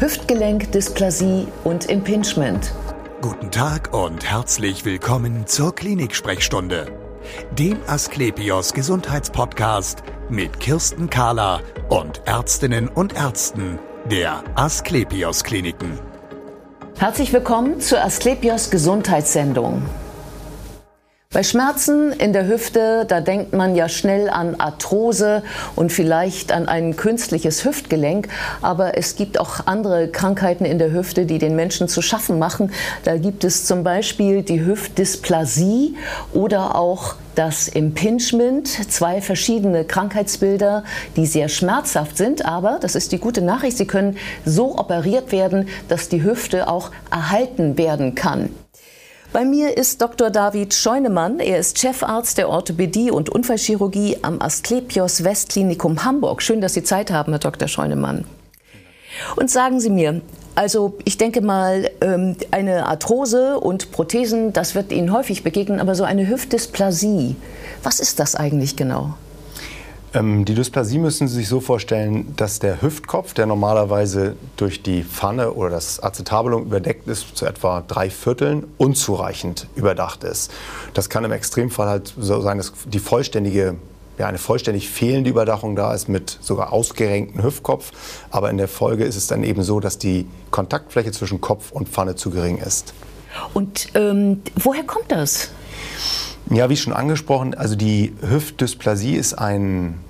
Hüftgelenkdysplasie und Impingement. Guten Tag und herzlich willkommen zur Klinik-Sprechstunde, dem Asklepios Gesundheitspodcast mit Kirsten Kahler und Ärztinnen und Ärzten der Asklepios Kliniken. Herzlich willkommen zur Asklepios Gesundheitssendung. Bei Schmerzen in der Hüfte, da denkt man ja schnell an Arthrose und vielleicht an ein künstliches Hüftgelenk. Aber es gibt auch andere Krankheiten in der Hüfte, die den Menschen zu schaffen machen. Da gibt es zum Beispiel die Hüftdysplasie oder auch das Impingement, zwei verschiedene Krankheitsbilder, die sehr schmerzhaft sind, aber das ist die gute Nachricht, sie können so operiert werden, dass die Hüfte auch erhalten werden kann. Bei mir ist Dr. David Scheunemann. Er ist Chefarzt der Orthopädie und Unfallchirurgie am Asklepios Westklinikum Hamburg. Schön, dass Sie Zeit haben, Herr Dr. Scheunemann. Und sagen Sie mir, also ich denke mal, ähm, eine Arthrose und Prothesen, das wird Ihnen häufig begegnen, aber so eine Hüftdysplasie, was ist das eigentlich genau? Ähm, die Dysplasie müssen Sie sich so vorstellen, dass der Hüftkopf, der normalerweise durch die Pfanne oder das Acetabulum überdeckt ist, zu etwa drei Vierteln unzureichend überdacht ist. Das kann im Extremfall halt so sein, dass die vollständige ja, eine vollständig fehlende Überdachung da ist mit sogar ausgerenktem Hüftkopf. Aber in der Folge ist es dann eben so, dass die Kontaktfläche zwischen Kopf und Pfanne zu gering ist. Und ähm, woher kommt das? Ja, wie schon angesprochen, also die Hüftdysplasie ist ein,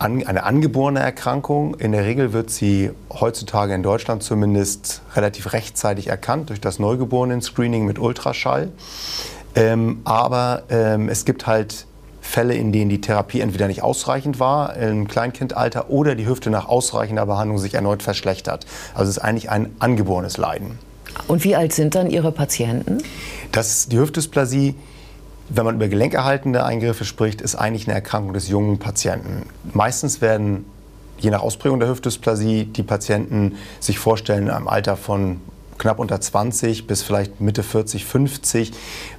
eine angeborene Erkrankung. In der Regel wird sie heutzutage in Deutschland zumindest relativ rechtzeitig erkannt durch das Neugeborenen-Screening mit Ultraschall. Ähm, aber ähm, es gibt halt Fälle, in denen die Therapie entweder nicht ausreichend war im Kleinkindalter oder die Hüfte nach ausreichender Behandlung sich erneut verschlechtert. Also es ist eigentlich ein angeborenes Leiden. Und wie alt sind dann Ihre Patienten? Das, die Hüftdysplasie wenn man über gelenkerhaltende Eingriffe spricht, ist eigentlich eine Erkrankung des jungen Patienten. Meistens werden, je nach Ausprägung der Hüftdysplasie, die Patienten sich vorstellen, im Alter von knapp unter 20 bis vielleicht Mitte 40, 50,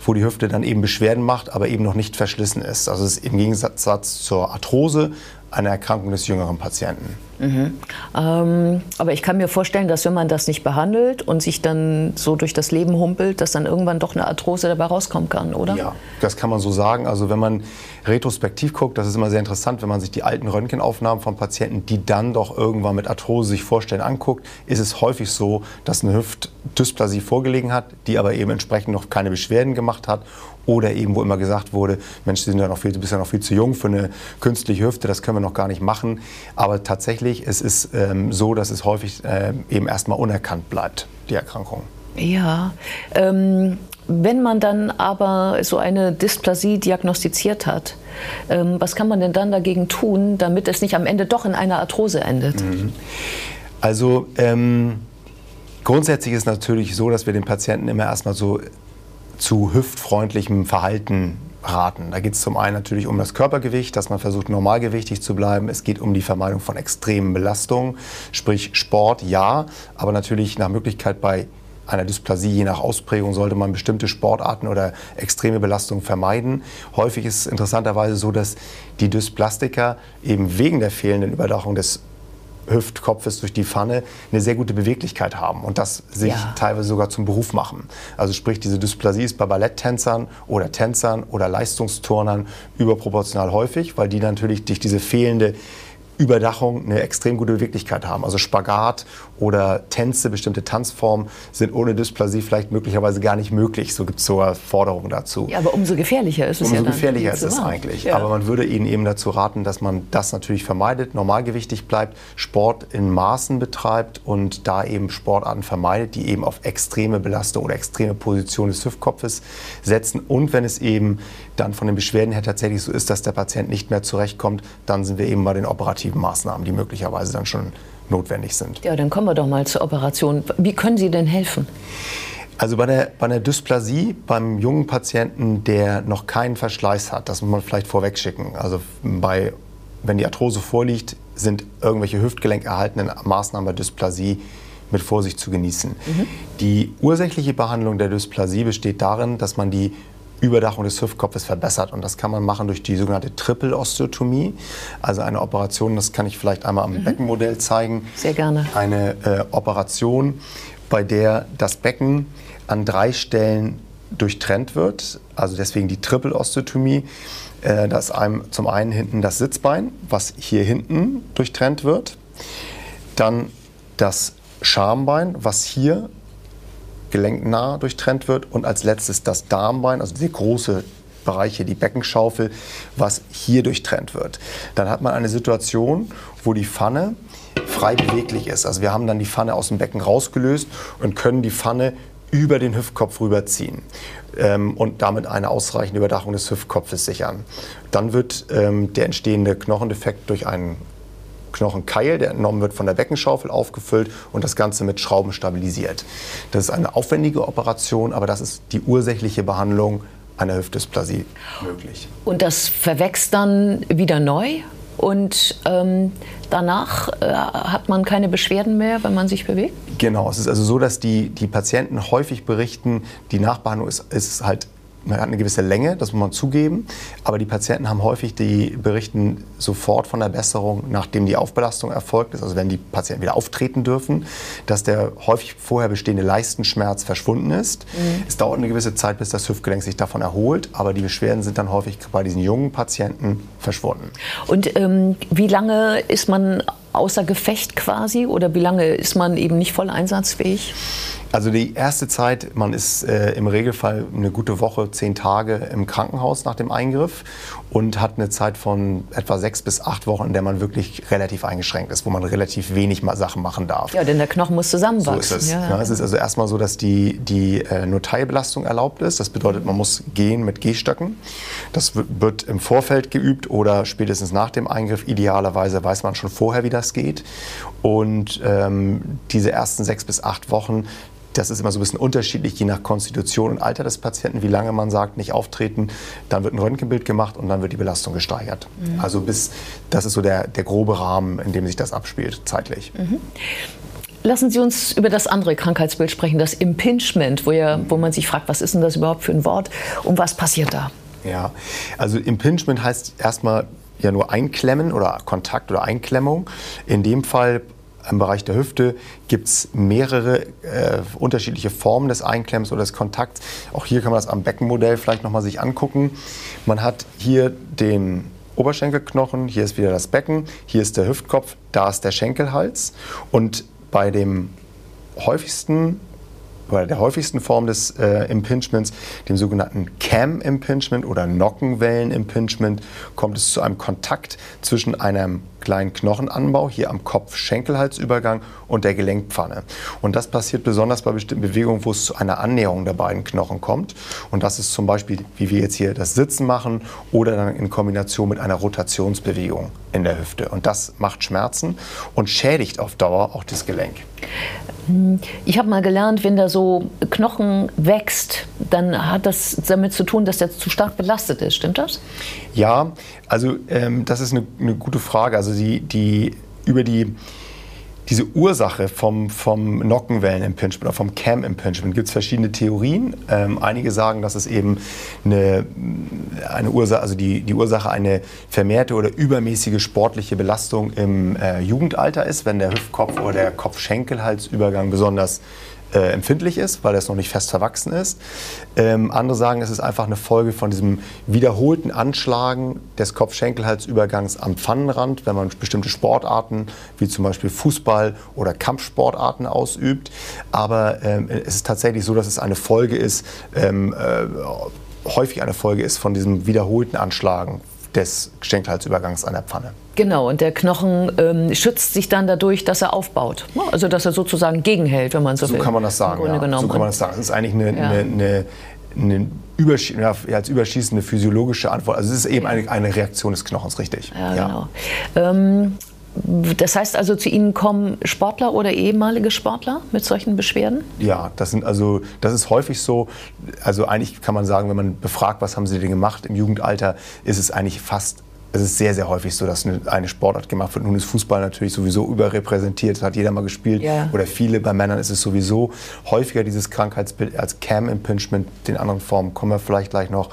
wo die Hüfte dann eben Beschwerden macht, aber eben noch nicht verschlissen ist. Also ist im Gegensatz zur Arthrose eine Erkrankung des jüngeren Patienten. Mhm. Ähm, aber ich kann mir vorstellen, dass wenn man das nicht behandelt und sich dann so durch das Leben humpelt, dass dann irgendwann doch eine Arthrose dabei rauskommen kann, oder? Ja, das kann man so sagen. Also wenn man retrospektiv guckt, das ist immer sehr interessant, wenn man sich die alten Röntgenaufnahmen von Patienten, die dann doch irgendwann mit Arthrose sich vorstellen, anguckt, ist es häufig so, dass eine Hüftdysplasie vorgelegen hat, die aber eben entsprechend noch keine Beschwerden gemacht hat oder eben, wo immer gesagt wurde, Mensch, Sie sind ja noch viel, bist ja noch viel zu jung für eine künstliche Hüfte, das können wir noch gar nicht machen. Aber tatsächlich, es ist ähm, so, dass es häufig äh, eben erstmal unerkannt bleibt, die Erkrankung. Ja, ähm, wenn man dann aber so eine Dysplasie diagnostiziert hat, ähm, was kann man denn dann dagegen tun, damit es nicht am Ende doch in einer Arthrose endet? Mhm. Also ähm, grundsätzlich ist es natürlich so, dass wir den Patienten immer erstmal so zu hüftfreundlichem Verhalten raten. Da geht es zum einen natürlich um das Körpergewicht, dass man versucht, normalgewichtig zu bleiben. Es geht um die Vermeidung von extremen Belastungen, sprich Sport, ja, aber natürlich nach Möglichkeit bei einer Dysplasie, je nach Ausprägung, sollte man bestimmte Sportarten oder extreme Belastungen vermeiden. Häufig ist es interessanterweise so, dass die Dysplastiker eben wegen der fehlenden Überdachung des Hüftkopfes durch die Pfanne eine sehr gute Beweglichkeit haben und das sich ja. teilweise sogar zum Beruf machen. Also sprich, diese Dysplasie ist bei Balletttänzern oder Tänzern oder Leistungsturnern überproportional häufig, weil die natürlich durch diese fehlende Überdachung eine extrem gute Beweglichkeit haben. Also Spagat oder Tänze, bestimmte Tanzformen sind ohne Dysplasie vielleicht möglicherweise gar nicht möglich. So gibt es sogar Forderungen dazu. Ja, aber umso gefährlicher ist es umso ja Umso gefährlicher ist es eigentlich. Ja. Aber man würde Ihnen eben dazu raten, dass man das natürlich vermeidet, normalgewichtig bleibt, Sport in Maßen betreibt und da eben Sportarten vermeidet, die eben auf extreme Belastung oder extreme Position des Hüftkopfes setzen. Und wenn es eben dann von den Beschwerden her tatsächlich so ist, dass der Patient nicht mehr zurechtkommt, dann sind wir eben bei den operativen Maßnahmen, die möglicherweise dann schon notwendig sind. Ja, dann kommen wir doch mal zur Operation. Wie können Sie denn helfen? Also bei der, bei der Dysplasie beim jungen Patienten, der noch keinen Verschleiß hat, das muss man vielleicht vorweg schicken. Also bei, wenn die Arthrose vorliegt, sind irgendwelche hüftgelenkerhaltenden Maßnahmen bei Dysplasie mit Vorsicht zu genießen. Mhm. Die ursächliche Behandlung der Dysplasie besteht darin, dass man die Überdachung des Hüftkopfes verbessert. Und das kann man machen durch die sogenannte Triple-Osteotomie, also eine Operation, das kann ich vielleicht einmal am mhm. Beckenmodell zeigen. Sehr gerne. Eine äh, Operation, bei der das Becken an drei Stellen durchtrennt wird, also deswegen die Triple-Osteotomie. Äh, da ist einem zum einen hinten das Sitzbein, was hier hinten durchtrennt wird. Dann das Schambein, was hier gelenknah durchtrennt wird. Und als letztes das Darmbein, also der große Bereich hier, die Beckenschaufel, was hier durchtrennt wird. Dann hat man eine Situation, wo die Pfanne frei beweglich ist. Also wir haben dann die Pfanne aus dem Becken rausgelöst und können die Pfanne über den Hüftkopf rüberziehen ähm, und damit eine ausreichende Überdachung des Hüftkopfes sichern. Dann wird ähm, der entstehende Knochendefekt durch einen Knochenkeil, der entnommen wird von der Beckenschaufel, aufgefüllt und das Ganze mit Schrauben stabilisiert. Das ist eine aufwendige Operation, aber das ist die ursächliche Behandlung einer Hüftdysplasie möglich. Und das verwächst dann wieder neu? Und ähm, danach äh, hat man keine Beschwerden mehr, wenn man sich bewegt? Genau, es ist also so, dass die, die Patienten häufig berichten, die Nachbehandlung ist, ist halt hat eine gewisse Länge, das muss man zugeben, aber die Patienten haben häufig die berichten sofort von der Besserung, nachdem die Aufbelastung erfolgt ist, also wenn die Patienten wieder auftreten dürfen, dass der häufig vorher bestehende Leistenschmerz verschwunden ist. Mhm. Es dauert eine gewisse Zeit, bis das Hüftgelenk sich davon erholt, aber die Beschwerden sind dann häufig bei diesen jungen Patienten verschwunden. Und ähm, wie lange ist man außer Gefecht quasi oder wie lange ist man eben nicht voll einsatzfähig? Also die erste Zeit, man ist äh, im Regelfall eine gute Woche, zehn Tage im Krankenhaus nach dem Eingriff und hat eine Zeit von etwa sechs bis acht Wochen, in der man wirklich relativ eingeschränkt ist, wo man relativ wenig Sachen machen darf. Ja, denn der Knochen muss zusammenwachsen. So ist es. Ja. Ja, es ist also erstmal so, dass die, die äh, nur Teilbelastung erlaubt ist. Das bedeutet, man muss gehen mit Gehstöcken. Das wird im Vorfeld geübt oder spätestens nach dem Eingriff. Idealerweise weiß man schon vorher, wie das geht. Und ähm, diese ersten sechs bis acht Wochen das ist immer so ein bisschen unterschiedlich, je nach Konstitution und Alter des Patienten, wie lange man sagt, nicht auftreten. Dann wird ein Röntgenbild gemacht und dann wird die Belastung gesteigert. Mhm. Also bis, das ist so der, der grobe Rahmen, in dem sich das abspielt, zeitlich. Mhm. Lassen Sie uns über das andere Krankheitsbild sprechen, das Impingement, wo, ja, wo man sich fragt, was ist denn das überhaupt für ein Wort und was passiert da? Ja, also Impingement heißt erstmal ja nur Einklemmen oder Kontakt oder Einklemmung. In dem Fall im Bereich der Hüfte gibt es mehrere äh, unterschiedliche Formen des Einklemms oder des Kontakts. Auch hier kann man das am Beckenmodell vielleicht nochmal sich angucken. Man hat hier den Oberschenkelknochen, hier ist wieder das Becken, hier ist der Hüftkopf, da ist der Schenkelhals. Und bei dem häufigsten bei der häufigsten Form des äh, Impingements, dem sogenannten Cam-Impingement oder Nockenwellen-Impingement, kommt es zu einem Kontakt zwischen einem kleinen Knochenanbau hier am Kopf-Schenkelhalsübergang und der Gelenkpfanne. Und das passiert besonders bei bestimmten Bewegungen, wo es zu einer Annäherung der beiden Knochen kommt. Und das ist zum Beispiel, wie wir jetzt hier das Sitzen machen oder dann in Kombination mit einer Rotationsbewegung in der Hüfte. Und das macht Schmerzen und schädigt auf Dauer auch das Gelenk. Ich habe mal gelernt, wenn da so Knochen wächst, dann hat das damit zu tun, dass der zu stark belastet ist. Stimmt das? Ja, also ähm, das ist eine, eine, gute Frage. Also die, die über die diese Ursache vom, vom Nockenwellen-Impingement oder vom Cam-Impingement gibt es verschiedene Theorien. Ähm, einige sagen, dass es eben eine, eine Ursache, also die, die Ursache eine vermehrte oder übermäßige sportliche Belastung im äh, Jugendalter ist, wenn der Hüftkopf oder der Kopf-Schenkelhalsübergang besonders äh, empfindlich ist, weil es noch nicht fest verwachsen ist. Ähm, andere sagen, es ist einfach eine Folge von diesem wiederholten Anschlagen des Kopf-Schenkelhalsübergangs am Pfannenrand, wenn man bestimmte Sportarten wie zum Beispiel Fußball oder Kampfsportarten ausübt. Aber ähm, es ist tatsächlich so, dass es eine Folge ist, ähm, äh, häufig eine Folge ist von diesem wiederholten Anschlagen des Schenkelhalsübergangs an der Pfanne. Genau, und der Knochen ähm, schützt sich dann dadurch, dass er aufbaut. Also dass er sozusagen gegenhält, wenn man so, so will. So kann man das sagen. Ja. So kann man das sagen. Es ist eigentlich eine, ja. eine, eine, eine Übersch ja, als überschießende physiologische Antwort. Also es ist eben eine, eine Reaktion des Knochens, richtig. Ja, genau. Ähm, das heißt also, zu Ihnen kommen Sportler oder ehemalige Sportler mit solchen Beschwerden? Ja, das sind also, das ist häufig so. Also eigentlich kann man sagen, wenn man befragt, was haben Sie denn gemacht im Jugendalter, ist es eigentlich fast es ist sehr, sehr häufig so, dass eine Sportart gemacht wird. Nun ist Fußball natürlich sowieso überrepräsentiert, das hat jeder mal gespielt ja. oder viele. Bei Männern ist es sowieso häufiger dieses Krankheitsbild als Cam Impingement. Den anderen Formen kommen wir vielleicht gleich noch.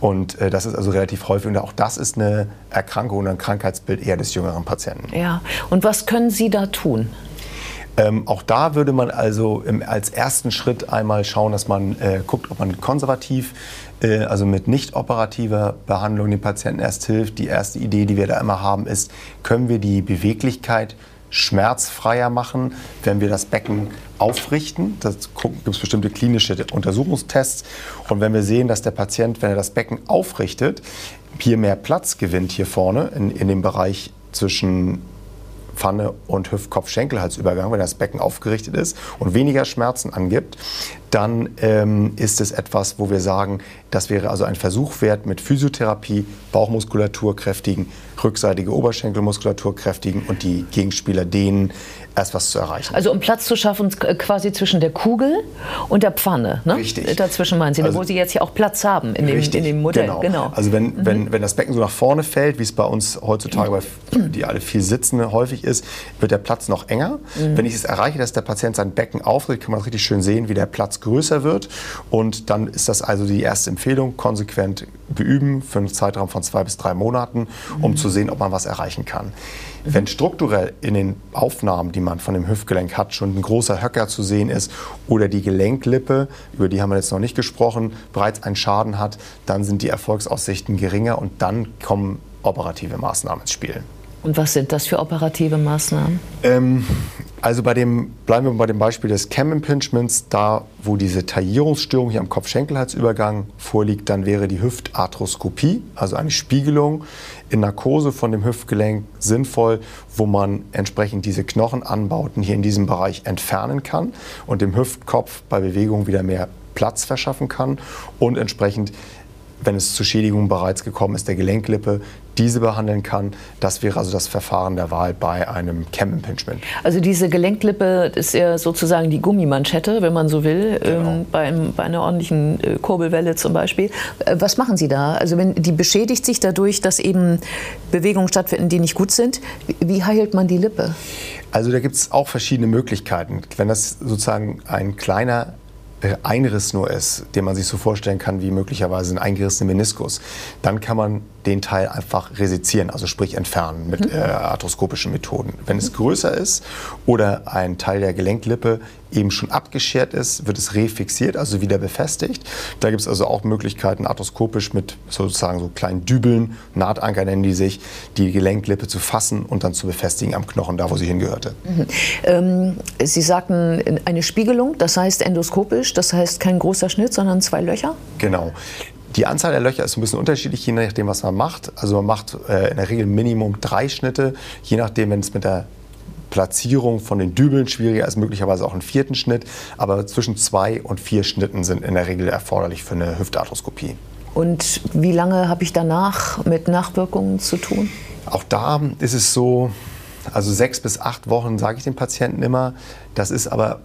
Und äh, das ist also relativ häufig. Und auch das ist eine Erkrankung oder ein Krankheitsbild eher des jüngeren Patienten. Ja. Und was können Sie da tun? Ähm, auch da würde man also im, als ersten Schritt einmal schauen, dass man äh, guckt, ob man konservativ also mit nicht operativer Behandlung den Patienten erst hilft. Die erste Idee, die wir da immer haben, ist, können wir die Beweglichkeit schmerzfreier machen, wenn wir das Becken aufrichten. Da gibt es bestimmte klinische Untersuchungstests. Und wenn wir sehen, dass der Patient, wenn er das Becken aufrichtet, hier mehr Platz gewinnt hier vorne in, in dem Bereich zwischen Pfanne und Hüft-Kopf-Schenkelhalsübergang, wenn das Becken aufgerichtet ist und weniger Schmerzen angibt, dann ähm, ist es etwas, wo wir sagen, das wäre also ein Versuch wert, mit Physiotherapie Bauchmuskulatur kräftigen, rückseitige Oberschenkelmuskulatur kräftigen und die Gegenspieler dehnen, erst was zu erreichen. Also um Platz zu schaffen quasi zwischen der Kugel und der Pfanne. Ne? Richtig. Dazwischen meinen Sie, also, wo Sie jetzt ja auch Platz haben in dem, richtig, in dem Modell. Genau. genau. Also wenn, mhm. wenn, wenn das Becken so nach vorne fällt, wie es bei uns heutzutage bei die alle viel Sitzende häufig ist, wird der Platz noch enger. Mhm. Wenn ich es erreiche, dass der Patient sein Becken aufrichtet, kann man richtig schön sehen, wie der Platz größer wird. Und dann ist das also die erste Empfehlung, konsequent beüben für einen Zeitraum von zwei bis drei Monaten, um mhm. zu sehen, ob man was erreichen kann. Wenn strukturell in den Aufnahmen, die man von dem Hüftgelenk hat, schon ein großer Höcker zu sehen ist oder die Gelenklippe, über die haben wir jetzt noch nicht gesprochen, bereits einen Schaden hat, dann sind die Erfolgsaussichten geringer und dann kommen operative Maßnahmen ins Spiel. Und was sind das für operative Maßnahmen? Ähm, also bei dem, bleiben wir bei dem Beispiel des Cam Impingements, da wo diese Taillierungsstörung hier am Kopf-Schenkelhalsübergang vorliegt, dann wäre die Hüftarthroskopie, also eine Spiegelung in Narkose von dem Hüftgelenk sinnvoll, wo man entsprechend diese Knochenanbauten hier in diesem Bereich entfernen kann und dem Hüftkopf bei Bewegung wieder mehr Platz verschaffen kann und entsprechend wenn es zu Schädigungen bereits gekommen ist, der Gelenklippe, diese behandeln kann. Das wäre also das Verfahren der Wahl bei einem Cam Impingement. Also diese Gelenklippe ist ja sozusagen die Gummimanschette, wenn man so will, genau. ähm, bei, einem, bei, einer ordentlichen äh, Kurbelwelle zum Beispiel. Äh, was machen Sie da? Also wenn die beschädigt sich dadurch, dass eben Bewegungen stattfinden, die nicht gut sind, wie heilt man die Lippe? Also da gibt es auch verschiedene Möglichkeiten. Wenn das sozusagen ein kleiner Einriss nur ist, den man sich so vorstellen kann wie möglicherweise ein eingerissener Meniskus, dann kann man den Teil einfach resizieren, also sprich entfernen mit mhm. äh, arthroskopischen Methoden. Wenn es größer ist oder ein Teil der Gelenklippe eben schon abgeschert ist, wird es refixiert, also wieder befestigt. Da gibt es also auch Möglichkeiten, arthroskopisch mit sozusagen so kleinen Dübeln, Nahtanker nennen die sich, die Gelenklippe zu fassen und dann zu befestigen am Knochen, da wo sie hingehörte. Mhm. Ähm, sie sagten eine Spiegelung, das heißt endoskopisch, das heißt kein großer Schnitt, sondern zwei Löcher? Genau. Die Anzahl der Löcher ist ein bisschen unterschiedlich, je nachdem, was man macht. Also man macht äh, in der Regel Minimum drei Schnitte, je nachdem, wenn es mit der Platzierung von den Dübeln schwieriger ist, möglicherweise auch einen vierten Schnitt. Aber zwischen zwei und vier Schnitten sind in der Regel erforderlich für eine Hüftarthroskopie. Und wie lange habe ich danach mit Nachwirkungen zu tun? Auch da ist es so, also sechs bis acht Wochen sage ich den Patienten immer. Das ist aber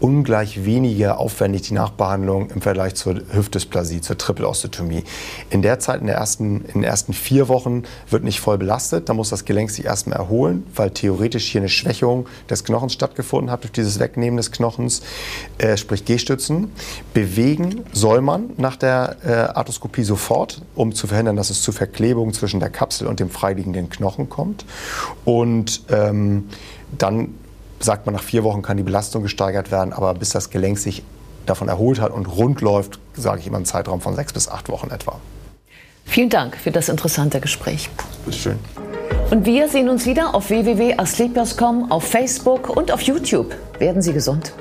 ungleich weniger aufwendig die Nachbehandlung im Vergleich zur Hüftdysplasie, zur Triple-Osteotomie. In der Zeit, in, der ersten, in den ersten vier Wochen, wird nicht voll belastet. Da muss das Gelenk sich erstmal erholen, weil theoretisch hier eine Schwächung des Knochens stattgefunden hat durch dieses Wegnehmen des Knochens, äh, sprich G-Stützen. Bewegen soll man nach der äh, Arthroskopie sofort, um zu verhindern, dass es zu Verklebungen zwischen der Kapsel und dem freiliegenden Knochen kommt. Und ähm, dann sagt man, nach vier Wochen kann die Belastung gesteigert werden, aber bis das Gelenk sich davon erholt hat und rund läuft, sage ich immer einen Zeitraum von sechs bis acht Wochen etwa. Vielen Dank für das interessante Gespräch. Bitte schön. Und wir sehen uns wieder auf www.asclepios.com, auf Facebook und auf YouTube. Werden Sie gesund.